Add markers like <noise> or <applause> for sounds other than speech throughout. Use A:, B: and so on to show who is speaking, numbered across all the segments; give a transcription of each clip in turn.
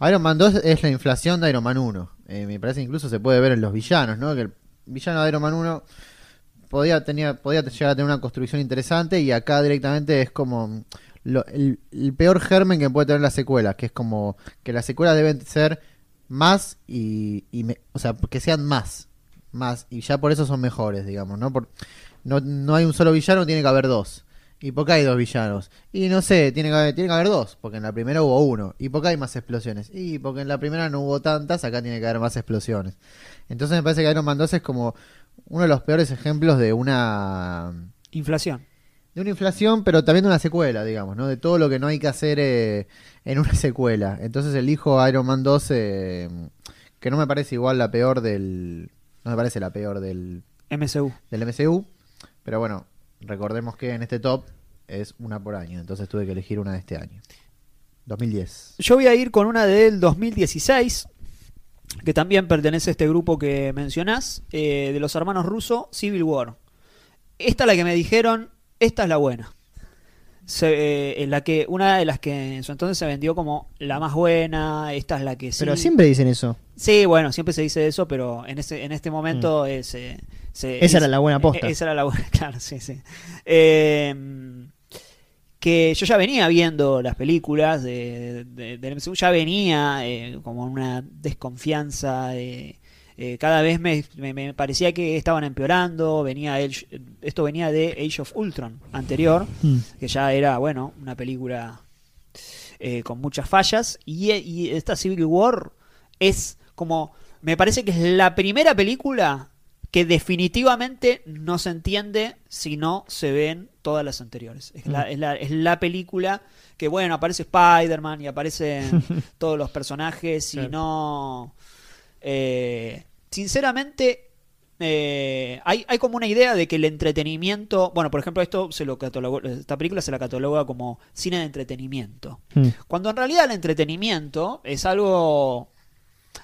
A: Iron Man 2 es la inflación de Iron Man 1. Eh, me parece incluso se puede ver en los villanos, ¿no? Que el villano de Iron Man 1 podía, tenía, podía llegar a tener una construcción interesante y acá directamente es como lo- el, peor germen que puede tener la secuela, que es como que las secuelas deben ser más y, o sea, que sean más, más y ya por eso son mejores, digamos, ¿no? Por, no, no hay un solo villano, tiene que haber dos. ¿Y por qué hay dos villanos? Y no sé, tiene que, haber, tiene que haber dos, porque en la primera hubo uno. ¿Y por qué hay más explosiones? Y porque en la primera no hubo tantas, acá tiene que haber más explosiones. Entonces me parece que Iron Man 2 es como uno de los peores ejemplos de una
B: Inflación.
A: de una inflación, pero también de una secuela, digamos, ¿no? De todo lo que no hay que hacer eh, en una <laughs> secuela. Entonces elijo Iron Man 2, eh, que no me parece igual la peor del... No me parece la peor del,
B: MCU.
A: del MCU, pero bueno, recordemos que en este top es una por año, entonces tuve que elegir una de este año. 2010.
B: Yo voy a ir con una del 2016, que también pertenece a este grupo que mencionás, eh, de los hermanos rusos, Civil War. Esta es la que me dijeron, esta es la buena. Se, eh, en la que una de las que en su entonces se vendió como la más buena, esta es la que sí.
C: Pero siempre dicen eso.
B: Sí, bueno, siempre se dice eso, pero en este, en este momento es, eh, se-.
C: Esa
B: es-
C: era la buena posta.
B: eh, Esa era la buena, <laughs> claro, sí, sí. Eh, que yo ya venía viendo las películas de, de- del MCU, ya venía eh, como una desconfianza. eh, eh, cada vez me, me- me parecía que estaban empeorando. Venía esto venía de Age of Ultron anterior,
C: Mm.
B: que ya era, bueno, una película eh, con muchas fallas. Y, y esta Civil War es como. Me parece que es la primera película que definitivamente no se entiende si no se ven todas las anteriores. Es la, es la, es la película que, bueno, aparece Spider-Man y aparecen <laughs> todos los personajes y
C: Claro.
B: no... eh, sinceramente, eh, hay, hay como una idea de que el entretenimiento... Bueno, por ejemplo, esto se lo catalogó, esta película se la cataloga como cine de entretenimiento.
C: Mm.
B: Cuando en realidad el entretenimiento es algo...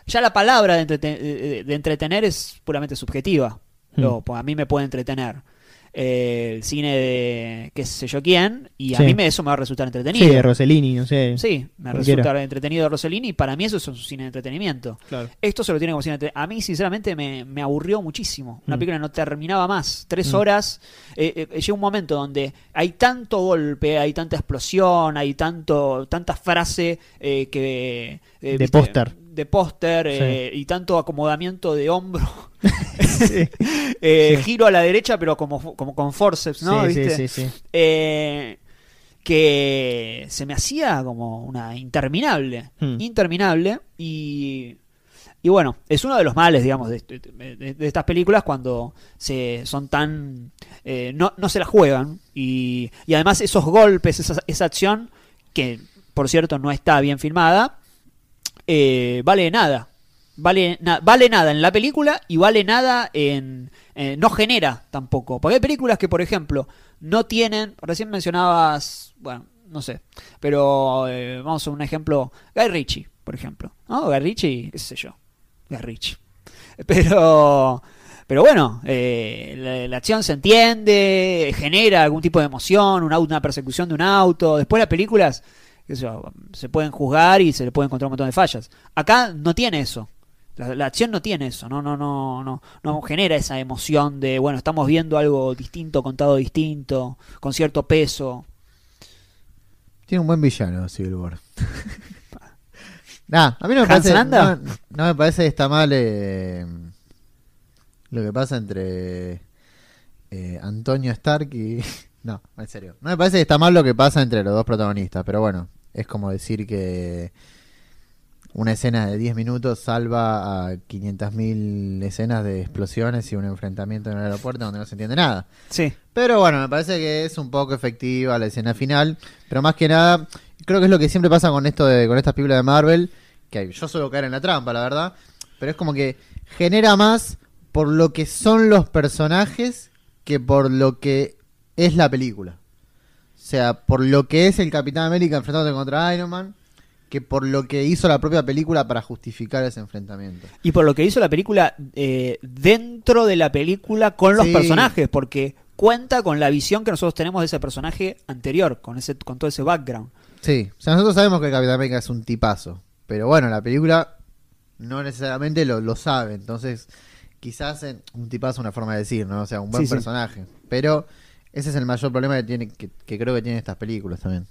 B: Ya la palabra de, entrete- de- de entretener es puramente subjetiva.
C: Hmm.
B: Lo- pues a mí me puede entretener eh, el cine de qué sé yo quién y a
C: Sí.
B: mí me, eso me va a resultar
C: Sí,
B: entretenido.
C: de Rossellini, no sé.
B: Sí, me
C: Cualquiera.
B: resulta entretenido Rossellini y para mí eso es un cine de entretenimiento.
C: Claro.
B: Esto se lo tiene como cine de A mí, sinceramente, me, me aburrió muchísimo. Una
C: Mm.
B: película no terminaba más. Tres
C: Mm.
B: horas. eh, eh, llega un momento donde hay tanto golpe, hay tanta explosión, hay tanto tanta frase eh, que. eh,
C: De póster.
B: De póster
C: Sí.
B: eh, y tanto acomodamiento de hombro. <laughs>
C: Sí. <laughs>
B: Eh,
C: Sí.
B: Giro a la derecha, pero como, como con forceps, ¿no? ¿Viste? eh, que se me hacía como una interminable,
C: Hmm.
B: interminable y y bueno, es uno de los males, digamos, de, de- de- de estas películas cuando se son tan eh, no, no se la juegan y, y además esos golpes, esa, esa acción que por cierto no está bien filmada, eh, vale nada. Vale, na- vale nada en la película y vale nada en... eh, no genera tampoco. Porque hay películas que, por ejemplo, no tienen... Recién mencionabas... Bueno, no sé. Pero eh, vamos a un ejemplo. Guy Ritchie, por ejemplo. ¿No? Guy Ritchie, qué sé yo. Guy Ritchie. <laughs> Pero... Pero bueno, eh, la, acción se entiende, genera algún tipo de emoción, una, una persecución de un auto. Después las películas qué sé yo, se pueden juzgar y se le puede encontrar un montón de fallas. Acá no tiene eso. La, la acción no tiene eso, no, no, no, no, no genera esa emoción de bueno, estamos viendo algo distinto, contado distinto, con cierto peso.
A: Tiene un buen villano Civil War. <laughs> Nah, a mí no me
B: ¿Hans
A: parece, no, no me parece que está mal eh, lo que pasa entre eh, Antonio Stark y... <laughs> No, en serio. No me parece que está mal lo que pasa entre los dos protagonistas, pero bueno, es como decir que una escena de 10 minutos salva a 500.000 escenas de explosiones y un enfrentamiento en el aeropuerto donde no se entiende nada.
B: Sí,
A: Pero bueno, me parece que es un poco efectiva la escena final. Pero más que nada, creo que es lo que siempre pasa con esto de, con estas películas de Marvel. Que yo suelo caer en la trampa, la verdad. Pero es como que genera más por lo que son los personajes que por lo que es la película. O sea, por lo que es el Capitán América enfrentándose contra Iron Man, que por lo que hizo la propia película para justificar ese enfrentamiento.
B: y por lo que hizo la película eh, dentro de la película con los
A: Sí.
B: personajes, porque cuenta con la visión que nosotros tenemos de ese personaje anterior, con ese, con todo ese background.
A: Sí, o sea, nosotros sabemos que el Capitán América es un tipazo, Pero bueno, la película no necesariamente lo, lo sabe. Entonces, quizás en- un tipazo una forma de decir, ¿no? O sea, un buen
B: Sí, sí.
A: personaje. Pero ese es el mayor problema que, tiene, que, que creo que tienen estas películas también.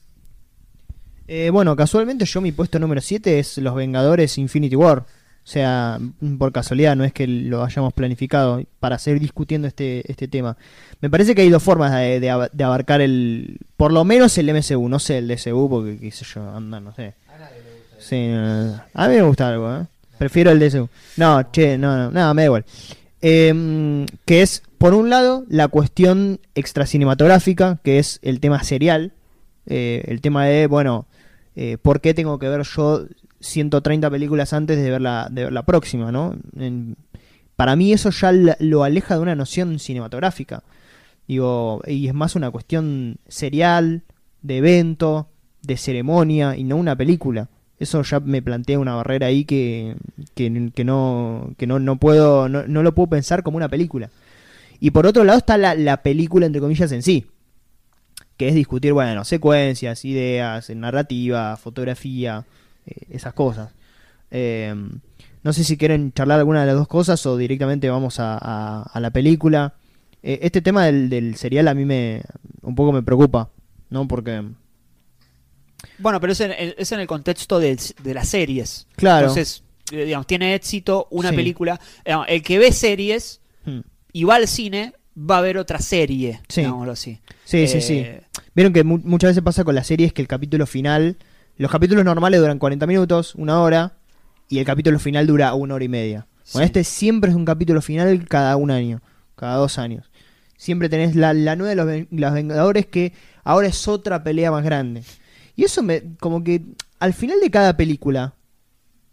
C: Eh, bueno, casualmente yo mi puesto número 7 es Los Vengadores Infinity War. O sea, por casualidad, no es que lo hayamos planificado para seguir discutiendo este, este tema. Me parece que hay dos formas de, de ab- de abarcar el... Por lo menos el MCU, no sé el DCU porque qué sé yo, anda, no sé. Sí, no, no. a mí me gusta algo, ¿eh? Prefiero el DCU. No, che, no, no, nada, me da igual. Em, que es, por un lado, la cuestión extracinematográfica, que es el tema serial. eh, el tema de, bueno, eh, ¿por qué tengo que ver yo 130 películas antes de ver la, próxima, ¿no? En- para mí eso ya lo aleja de una noción cinematográfica. Digo, y es más una cuestión serial, de evento, de ceremonia, y no una película. Eso ya me plantea una barrera ahí que, que, que no, que no, no puedo, no, no lo puedo pensar como una película. Y por otro lado está la, la película, entre comillas, en sí. Que es discutir, bueno, secuencias, ideas, narrativa, fotografía, eh, esas cosas. Eh, no sé si quieren charlar alguna de las dos cosas o directamente vamos a, a- a la película. Eh, este tema del, del serial a mí me un poco me preocupa, ¿no? Porque,
B: Bueno, pero es en, el- es en el contexto del- de, las series.
C: claro,
B: Entonces, digamos, tiene éxito una
C: Sí.
B: película. El que ve series y va al cine va a ver otra serie,
C: Sí.
B: digámoslo así.
C: sí, sí, sí.
B: Eh,
C: Vieron que mu- muchas veces pasa con las series que el capítulo final, los capítulos normales duran 40 minutos, una hora, y el capítulo final dura una hora y media. Bueno,
B: Sí.
C: este siempre es un capítulo final cada un año, cada dos años. Siempre tenés la, la nueva de los, Ven- los Vengadores que ahora es otra pelea más grande. Y eso me, como que al final de cada película,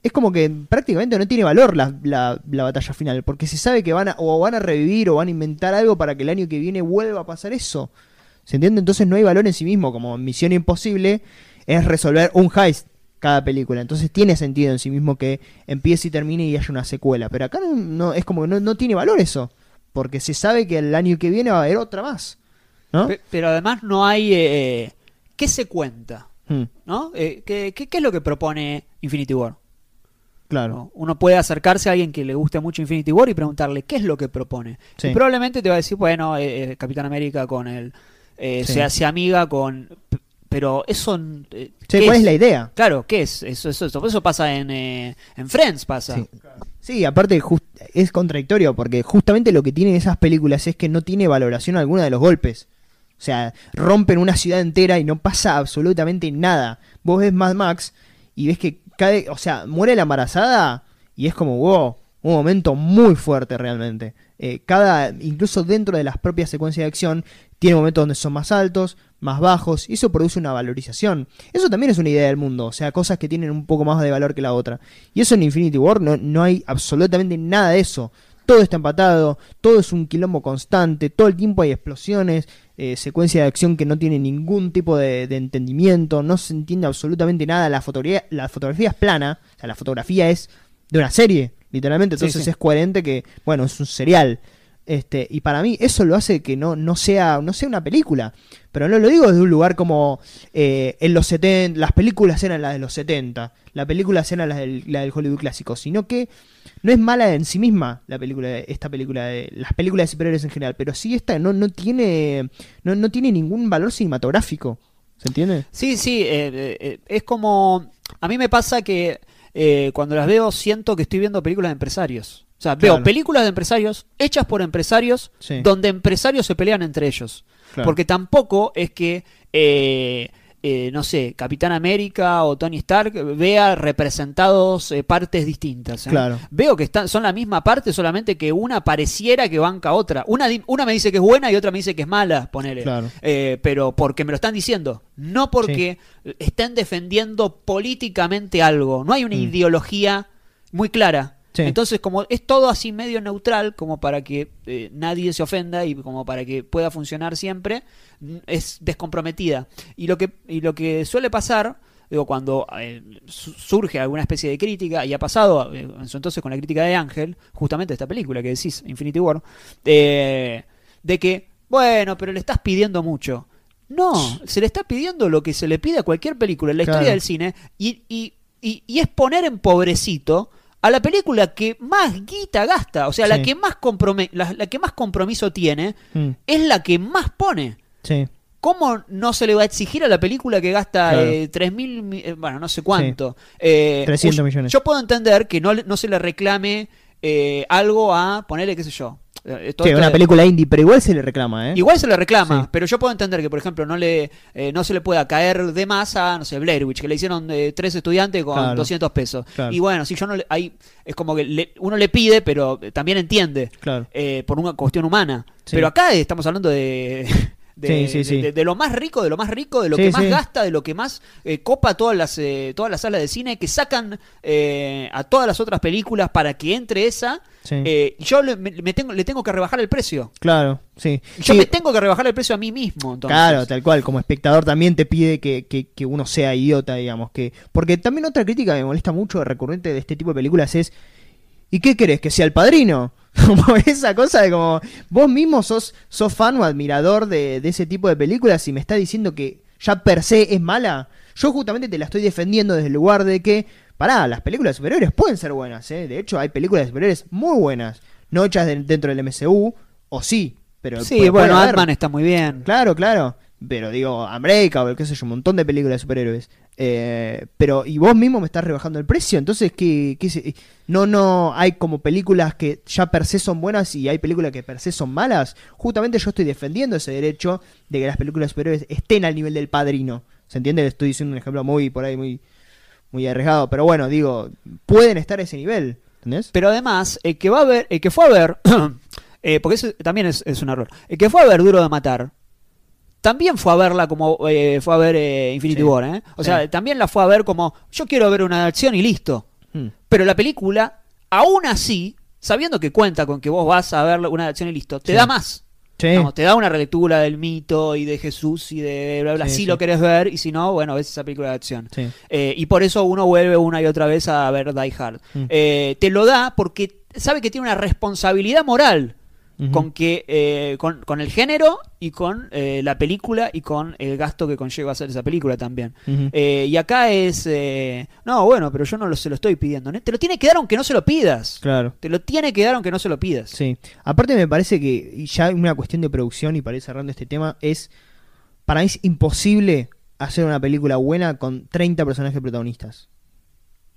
C: es como que prácticamente no tiene valor la, la- la batalla final, porque se sabe que van a, o van a revivir o van a inventar algo para que el año que viene vuelva a pasar eso. ¿Se entiende? Entonces no hay valor en sí mismo, como Misión Imposible es resolver un heist cada película. Entonces tiene sentido en sí mismo que empiece y termine y haya una secuela. Pero acá no, no- es como que no, no tiene valor eso, porque se sabe que el año que viene va a haber otra más. ¿No?
B: pe- Pero además no hay... eh, ¿Qué se cuenta?
C: Hmm,
B: ¿No? Eh, ¿qué, qué, qué es lo que propone Infinity War?
C: Claro.
B: ¿no? Uno puede acercarse a alguien que le guste mucho Infinity War y preguntarle qué es lo que propone.
C: Sí.
B: Y probablemente te va a decir, bueno, eh, eh, Capitán América con el... eh,
C: Sí.
B: se hace amiga con... Pero eso... eh, ¿qué
C: ¿Cuál es la idea?
B: Claro, ¿qué es? Eso, eso, eso, eso pasa en, eh, en Friends, pasa.
A: Sí.
C: Sí, aparte just- es contradictorio porque justamente lo que tienen esas películas es que no tiene valoración alguna de los golpes. O sea, rompen una ciudad entera y no pasa absolutamente nada. Vos ves Mad Max y ves que cae, o sea, muere la embarazada y es como, wow, un momento muy fuerte realmente. Eh, cada, incluso dentro de las propias secuencias de acción, tiene momentos donde son más altos, más bajos, y eso produce una valorización. Eso también es una idea del mundo, o sea, cosas que tienen un poco más de valor que la otra. Y eso en Infinity War no, no hay absolutamente nada de eso. Todo está empatado, todo es un quilombo constante, todo el tiempo hay explosiones, eh, secuencia de acción que no tiene ningún tipo de, de entendimiento, no se entiende absolutamente nada, la fotografía, la fotografía es plana, o sea, la fotografía es de una serie, literalmente,
B: Sí,
C: entonces
B: sí.
C: es coherente que, bueno, es un serial. Este, y para mí eso lo hace que no, no, sea, no sea una película. Pero no lo digo desde un lugar como eh, en los 70, las películas eran las de los 70, las películas eran las del, la del Hollywood clásico, sino que no es mala en sí misma la película, esta película de las películas de superhéroes en general, pero sí esta no, no tiene no, no tiene ningún valor cinematográfico. ¿Se entiende?
B: Sí, sí, eh, eh, eh, es como... A mí me pasa que cuando las veo siento que estoy viendo películas de empresarios. O sea,
C: Claro.
B: veo películas de empresarios hechas por empresarios
C: Sí.
B: donde empresarios se pelean entre ellos.
C: Claro.
B: Porque tampoco es que, eh, eh, no sé, Capitán América o Tony Stark vea representados eh, partes distintas. ¿eh?
C: Claro.
B: Veo que están, son la misma parte, solamente que una pareciera que banca a otra. Una, una me dice que es buena y otra me dice que es mala, ponele. Pero porque me lo están diciendo, no porque estén defendiendo políticamente algo. No hay una
C: Mm.
B: ideología muy clara.
C: Sí.
B: Entonces, como es todo así medio neutral, como para que eh, nadie se ofenda y como para que pueda funcionar siempre, n- es descomprometida. Y lo que, y lo que suele pasar, digo, cuando eh, su- surge alguna especie de crítica, y ha pasado eh, en su entonces con la crítica de Ángel, justamente esta película que decís, Infinity War, eh, de que, bueno, pero le estás pidiendo mucho. No, se le está pidiendo lo que se le pide a cualquier película en la
C: Claro.
B: historia del cine y, y- y, y es poner en pobrecito a la película que más guita gasta, o sea, la
C: Sí.
B: que más comprome- la, la que más compromiso tiene,
C: Mm,
B: es la que más pone.
C: sí.
B: ¿Cómo no se le va a exigir a la película que gasta
C: Claro.
B: eh, 3 mil, mi- eh, bueno, no sé cuánto? Eh,
C: 300
B: yo-
C: millones.
B: Yo puedo entender que no, no se le reclame eh, algo a ponerle, qué sé yo. Eh,
C: Sí, una película indie, pero igual se le reclama, ¿eh?
B: Igual se le reclama,
C: Sí.
B: pero yo puedo entender que, por ejemplo, no le eh, no se le pueda caer de más a, no sé, Blair Witch, que le hicieron eh, tres estudiantes con
C: Claro.
B: 200 pesos.
C: Claro.
B: Y bueno, si yo no le, ahí es como que le- uno le pide, pero también entiende
C: Claro.
B: eh, por una cuestión humana.
C: Sí.
B: Pero acá estamos hablando de, de,
C: Sí, sí, sí.
B: de- de lo más rico, de lo más rico, de lo que más gasta, de lo que más eh, copa todas las, eh, todas las salas de cine, que sacan eh, a todas las otras películas para que entre esa. Eh, y yo le, me- tengo, le tengo que rebajar el precio.
C: Claro, sí.
B: Yo me tengo que rebajar el precio a mí mismo. Entonces.
C: Claro, tal cual, como espectador también te pide que, que- que uno sea idiota, digamos, que porque también otra crítica que me molesta mucho recurrente de este tipo de películas es ¿y qué querés? ¿Que sea el padrino? <laughs> Como esa cosa de como vos mismo sos, sos fan o admirador de, de ese tipo de películas y me estás diciendo que ya per se es mala. Yo justamente te la estoy defendiendo desde el lugar de que, pará, las películas de superhéroes pueden ser buenas, ¿eh? De hecho, hay películas de superhéroes muy buenas, no hechas de- dentro del MCU, o sí, pero...
B: Sí, bueno,
C: haber.
B: Ant-Man está muy bien.
C: Claro, claro. Pero digo, Unbreakable, qué sé yo, un montón de películas de superhéroes. Eh, pero, y vos mismo me estás rebajando el precio. Entonces, ¿qué, qué No, no, hay como películas que ya per se son buenas y hay películas que per se son malas. Justamente yo estoy defendiendo ese derecho de que las películas de superhéroes estén al nivel del padrino. ¿Se entiende? Le estoy diciendo un ejemplo muy, por ahí, muy, muy arriesgado. Pero bueno, digo, pueden estar a ese nivel. ¿Entendés?
B: Pero además, el que va a ver, el que fue a ver, <coughs> eh, porque eso también es, es un error, el que fue a ver Duro de Matar, también fue a verla como eh, fue a ver eh, Infinity
C: Sí.
B: War, ¿eh? O
C: Sí.
B: sea, también la fue a ver como, yo quiero ver una acción y listo.
C: Hmm.
B: Pero la película, aún así, sabiendo que cuenta con que vos vas a ver una acción y listo, te
C: Sí.
B: da más. Te da una relectura del mito y de Jesús y de bla bla. Si lo querés ver y si no, bueno, ves esa película de acción. Eh, y por eso uno vuelve una y otra vez a ver Die Hard.
C: Mm.
B: Eh, te lo da porque sabe que tiene una responsabilidad moral Con que eh, con, con el género y con eh, la película y con el gasto que conlleva hacer esa película también. Eh, y acá es eh, no bueno pero yo no lo, se lo estoy pidiendo ¿no? te lo tiene que dar aunque no se lo pidas
C: Claro.
B: te lo tiene que dar aunque no se lo pidas
C: Sí. Aparte me parece que ya una cuestión de producción y para ir cerrando este tema es para mí es imposible hacer una película buena con 30 personajes protagonistas.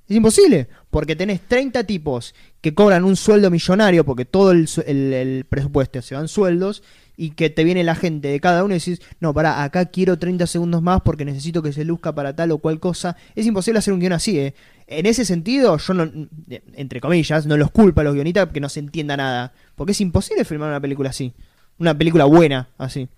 C: Es imposible, porque tenés 30 tipos que cobran un sueldo millonario, porque todo el, el- presupuesto se van sueldos, y que te viene la gente de cada uno y decís, no, pará, acá quiero 30 segundos más porque necesito que se luzca para tal o cual cosa. Es imposible hacer un guion así, ¿eh? En ese sentido, yo no, entre comillas, no los culpo a los guionistas porque no se entienda nada, porque es imposible filmar una película así, una película buena así.